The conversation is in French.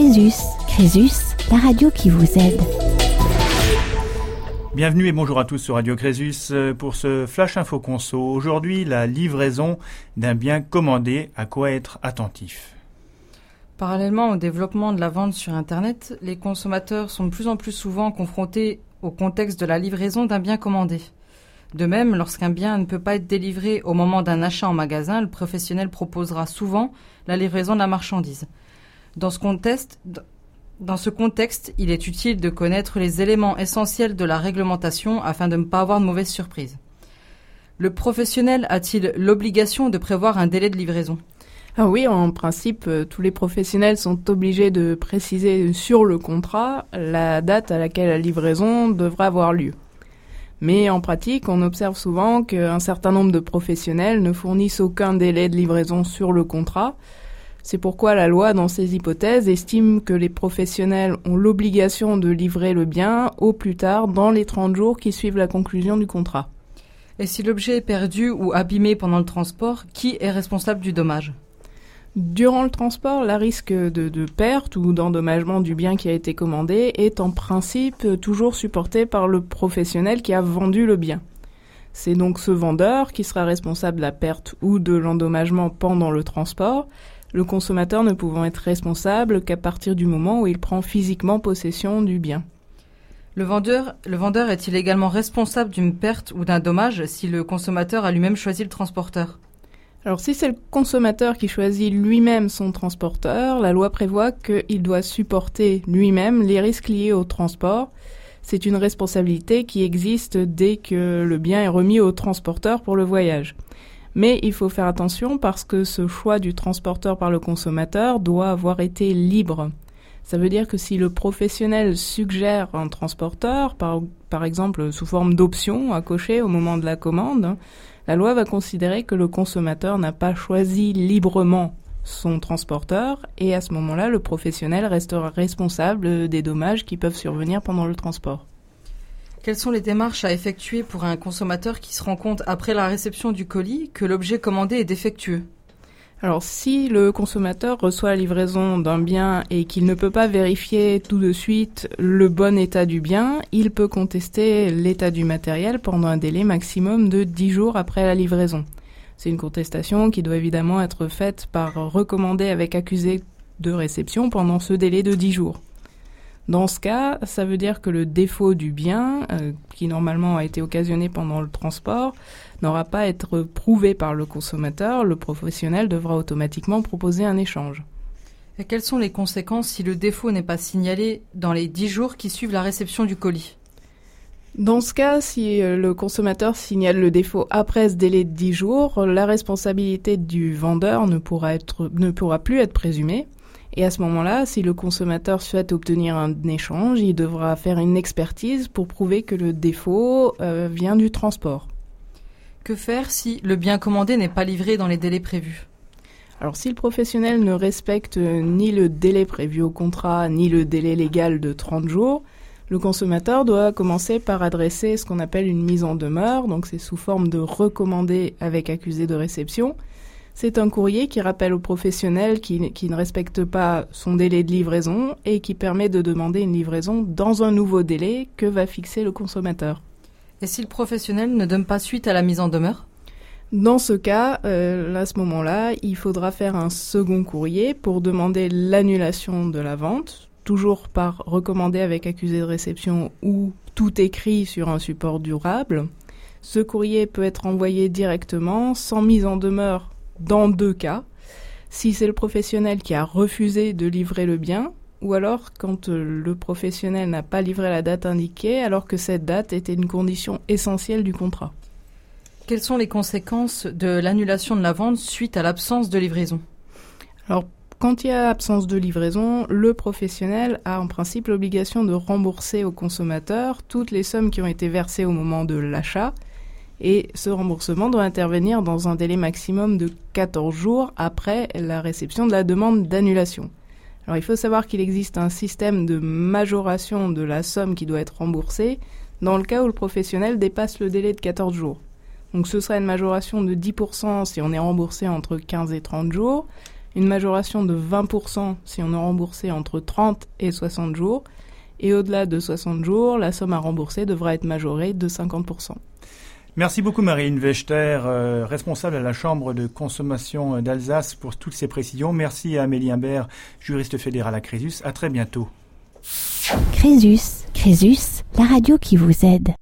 Crésus. Crésus, la radio qui vous aide. Bienvenue et bonjour à tous sur Radio Crésus euh, pour ce Flash Info Conso. Aujourd'hui, la livraison d'un bien commandé, à quoi être attentif. Parallèlement au développement de la vente sur Internet, les consommateurs sont de plus en plus souvent confrontés au contexte de la livraison d'un bien commandé. De même, lorsqu'un bien ne peut pas être délivré au moment d'un achat en magasin, le professionnel proposera souvent la livraison de la marchandise. Dans ce contexte, il est utile de connaître les éléments essentiels de la réglementation afin de ne pas avoir de mauvaises surprises. Le professionnel a-t-il l'obligation de prévoir un délai de livraison? Ah oui, en principe, euh, tous les professionnels sont obligés de préciser sur le contrat la date à laquelle la livraison devra avoir lieu. Mais en pratique, on observe souvent qu'un certain nombre de professionnels ne fournissent aucun délai de livraison sur le contrat. C'est pourquoi la loi, dans ces hypothèses, estime que les professionnels ont l'obligation de livrer le bien au plus tard dans les 30 jours qui suivent la conclusion du contrat. Et si l'objet est perdu ou abîmé pendant le transport, qui est responsable du dommage? Durant le transport, la risque de, perte ou d'endommagement du bien qui a été commandé est en principe toujours supporté par le professionnel qui a vendu le bien. C'est donc ce vendeur qui sera responsable de la perte ou de l'endommagement pendant le transport, le consommateur ne pouvant être responsable qu'à partir du moment où il prend physiquement possession du bien. Le vendeur, le vendeur est-il également responsable d'une perte ou d'un dommage si le consommateur a lui-même choisi le transporteur? Alors si c'est le consommateur qui choisit lui-même son transporteur, la loi prévoit qu'il doit supporter lui-même les risques liés au transport. C'est une responsabilité qui existe dès que le bien est remis au transporteur pour le voyage. Mais il faut faire attention parce que ce choix du transporteur par le consommateur doit avoir été libre. Ça veut dire que si le professionnel suggère un transporteur, par, par exemple sous forme d'option à cocher au moment de la commande, la loi va considérer que le consommateur n'a pas choisi librement son transporteur et à ce moment-là, le professionnel restera responsable des dommages qui peuvent survenir pendant le transport. Quelles sont les démarches à effectuer pour un consommateur qui se rend compte après la réception du colis que l'objet commandé est défectueux? Alors si le consommateur reçoit la livraison d'un bien et qu'il ne peut pas vérifier tout de suite le bon état du bien, il peut contester l'état du matériel pendant un délai maximum de 10 jours après la livraison. C'est une contestation qui doit évidemment être faite par recommandé avec accusé de réception pendant ce délai de 10 jours. Dans ce cas, ça veut dire que le défaut du bien, euh, qui normalement a été occasionné pendant le transport, n'aura pas à être prouvé par le consommateur. Le professionnel devra automatiquement proposer un échange. Et quelles sont les conséquences si le défaut n'est pas signalé dans les 10 jours qui suivent la réception du colis? Dans ce cas, si euh, le consommateur signale le défaut après ce délai de 10 jours, la responsabilité du vendeur ne pourra, être, ne pourra plus être présumée. Et à ce moment-là, si le consommateur souhaite obtenir un échange, il devra faire une expertise pour prouver que le défaut euh, vient du transport. Que faire si le bien commandé n'est pas livré dans les délais prévus? Alors si le professionnel ne respecte ni le délai prévu au contrat, ni le délai légal de 30 jours, le consommateur doit commencer par adresser ce qu'on appelle une mise en demeure, donc c'est sous forme de recommandé avec accusé de réception, c'est un courrier qui rappelle au professionnel qui, ne respecte pas son délai de livraison et qui permet de demander une livraison dans un nouveau délai que va fixer le consommateur. Et si le professionnel ne donne pas suite à la mise en demeure? Dans ce cas, euh, à ce moment-là, il faudra faire un second courrier pour demander l'annulation de la vente, toujours par recommandé avec accusé de réception ou tout écrit sur un support durable. Ce courrier peut être envoyé directement, sans mise en demeure dans deux cas. Si c'est le professionnel qui a refusé de livrer le bien, ou alors quand euh, le professionnel n'a pas livré la date indiquée alors que cette date était une condition essentielle du contrat. Quelles sont les conséquences de l'annulation de la vente suite à l'absence de livraison? Alors, quand il y a absence de livraison, le professionnel a en principe l'obligation de rembourser au consommateur toutes les sommes qui ont été versées au moment de l'achat et ce remboursement doit intervenir dans un délai maximum de 14 jours après la réception de la demande d'annulation. Alors il faut savoir qu'il existe un système de majoration de la somme qui doit être remboursée dans le cas où le professionnel dépasse le délai de 14 jours. Donc ce serait une majoration de 10% si on est remboursé entre 15 et 30 jours, une majoration de 20% si on est remboursé entre 30 et 60 jours, et au-delà de 60 jours, la somme à rembourser devra être majorée de 50%. Merci beaucoup Marine Wechter, euh, responsable à la Chambre de consommation d'Alsace pour toutes ces précisions. Merci à Amélie Imbert, juriste fédéral à Crésus. À très bientôt. Crésus, Crésus, la radio qui vous aide.